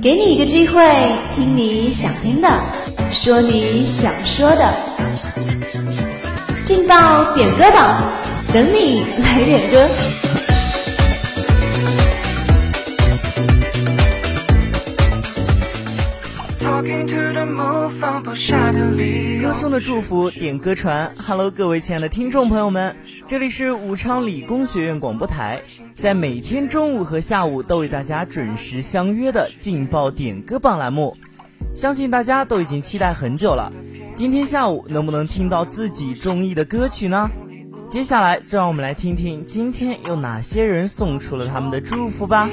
给你一个机会，听你想听的，说你想说的，劲爆点歌榜，等你来点歌。歌声的祝福，点歌传。Hello，各位亲爱的听众朋友们，这里是武昌理工学院广播台，在每天中午和下午都为大家准时相约的劲爆点歌榜栏目。相信大家都已经期待很久了，今天下午能不能听到自己中意的歌曲呢？接下来就让我们来听听今天有哪些人送出了他们的祝福吧。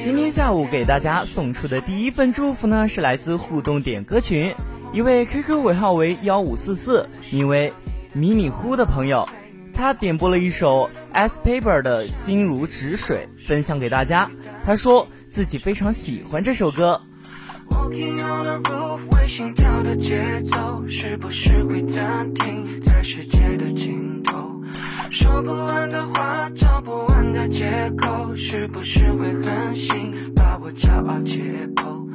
今天下午给大家送出的第一份祝福呢，是来自互动点歌群一位 QQ 尾号为幺五四四，名为迷你糊的朋友，他点播了一首 S Paper 的心如止水，分享给大家。他说自己非常喜欢这首歌。说不完的话，找不完的借口，是不是会狠心把我骄傲解剖？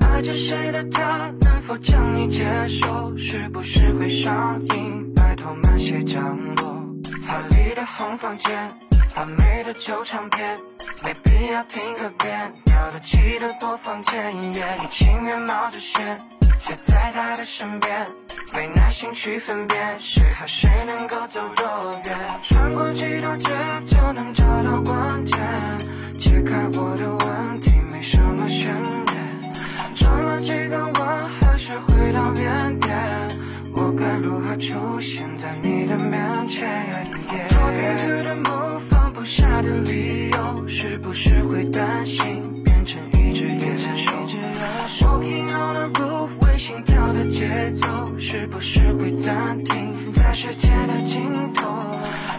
爱着谁的他，能否将你接受？是不是会上瘾？拜托慢些降落。华丽的红房间，发霉的旧唱片，没必要听个遍。了得起的播放键，你情愿冒着险，却在他的身边。没耐心去分辨谁和谁能够走多远，穿过几条街就能找到关键，解开我的问题没什么悬念，转了几个弯还是回到原点，我该如何出现在你的面前？Talking to the moon，放不下的理由是不是会担心变成一只野兽？Walking on the roof。心跳的节奏是不是会暂停在世界的尽头？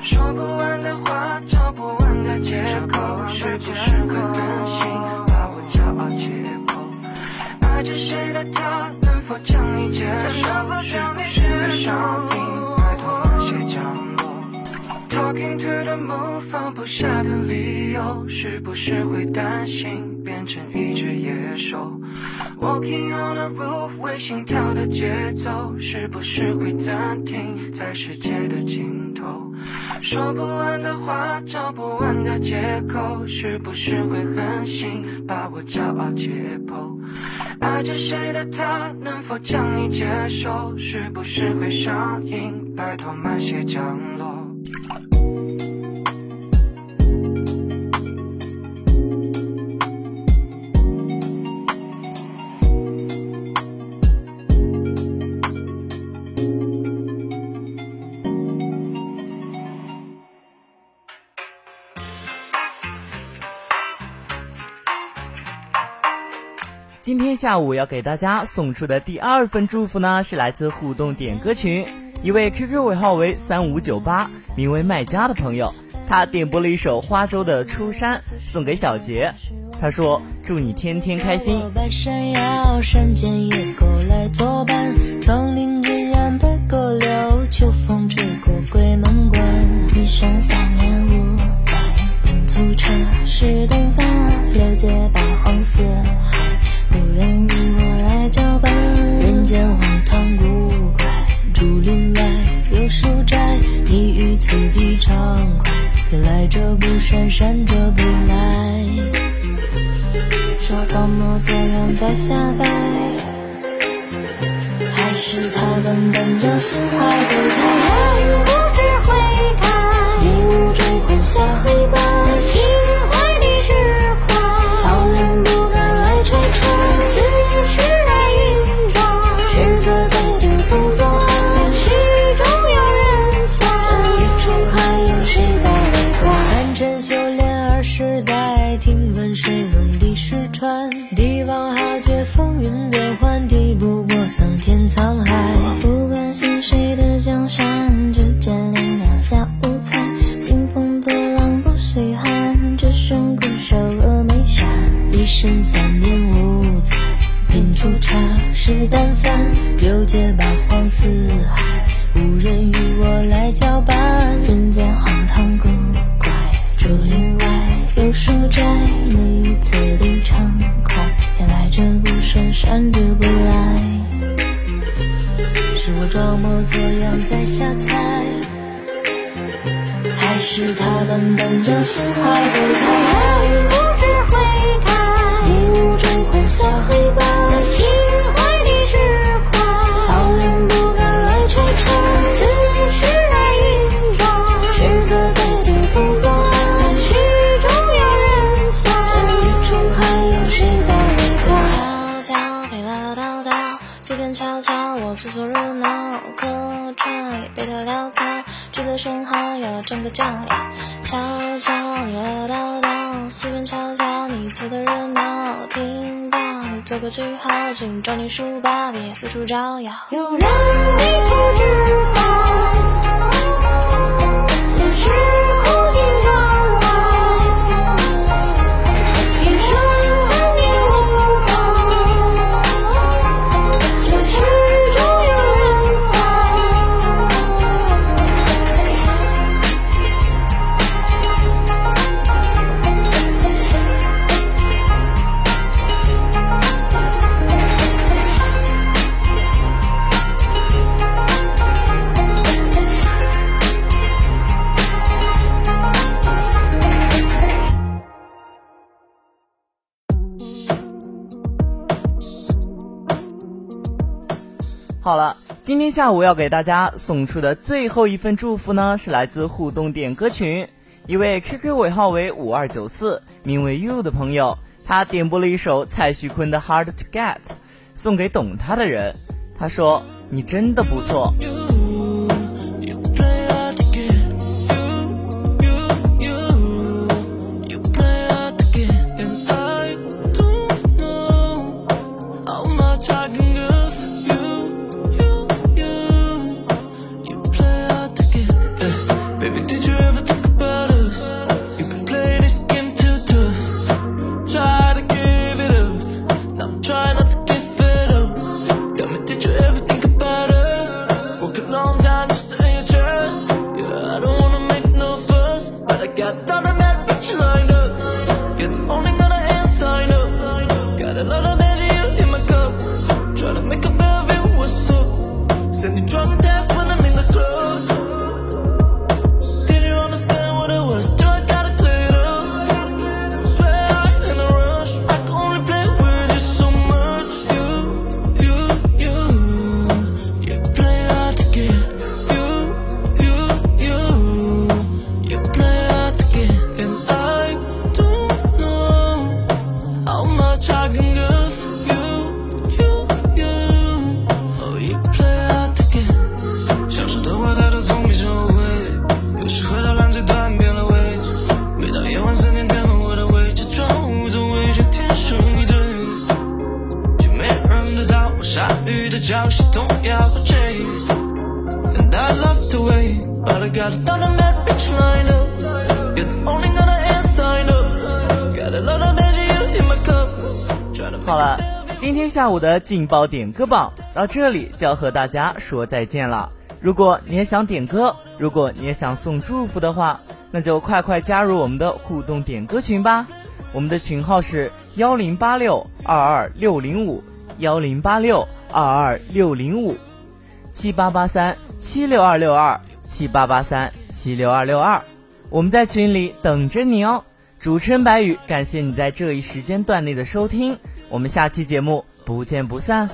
说不完的话，找不完的借口，是不是会狠心把我骄傲解剖？爱着谁的他，能否将你接受？是不是会上瘾？拜托慢些降落。Talking to the moon，放不下的理由，是不是会担心变成一只野兽？Walking on the roof，为心跳的节奏，是不是会暂停在世界的尽头？说不完的话，找不完的借口，是不是会狠心把我骄傲解剖？爱着谁的他，能否将你接受？是不是会上瘾？拜托慢些降今天下午要给大家送出的第二份祝福呢，是来自互动点歌群一位 QQ 尾号为三五九八，名为卖家的朋友，他点播了一首花粥的《出山》，送给小杰。他说：“祝你天天开心。”秋你于此地畅快，偏来者不善，善者不来。说装模作样在瞎掰，还是他们本就心怀不，听闻谁能敌石川？帝王豪杰风云变幻，敌不过桑田沧海。不关心谁的江山，只见两小无猜。兴风作浪不稀罕，只身固守峨眉山。一生三年五载，品出茶食淡饭。六界八荒四海，无人与我来交伴。人间荒唐古怪，竹林外。有书斋，你一次里畅快，偏来者不顺，善者不来。是我装模作样在瞎猜，还是他们本就心怀不开？不知悔改，迷雾中混淆黑白，值得生蚝要整个酱料。悄悄你唠叨叨，随便瞧瞧你凑的热闹，听到你做个记号，请抓你书包，别四处招摇。有人迷途知返，也是好了，今天下午要给大家送出的最后一份祝福呢，是来自互动点歌群一位 QQ 尾号为五二九四，名为 you 的朋友，他点播了一首蔡徐坤的 Hard to Get，送给懂他的人。他说：“你真的不错。”得到我下雨的消息，同样会 chase。And I love the way, but I got a thousand bad bitch lined up. You're the only one I ain't signed up. Got a lot of magic in my cup. Tryna 好了，今天下午的劲爆点歌榜到这里就要和大家说再见了。如果你也想点歌，如果你也想送祝福的话，那就快快加入我们的互动点歌群吧。我们的群号是幺零八六二二六零五幺零八六二二六零五七八八三七六二六二七八八三七六二六二，我们在群里等着你哦。主持人白宇，感谢你在这一时间段内的收听，我们下期节目不见不散。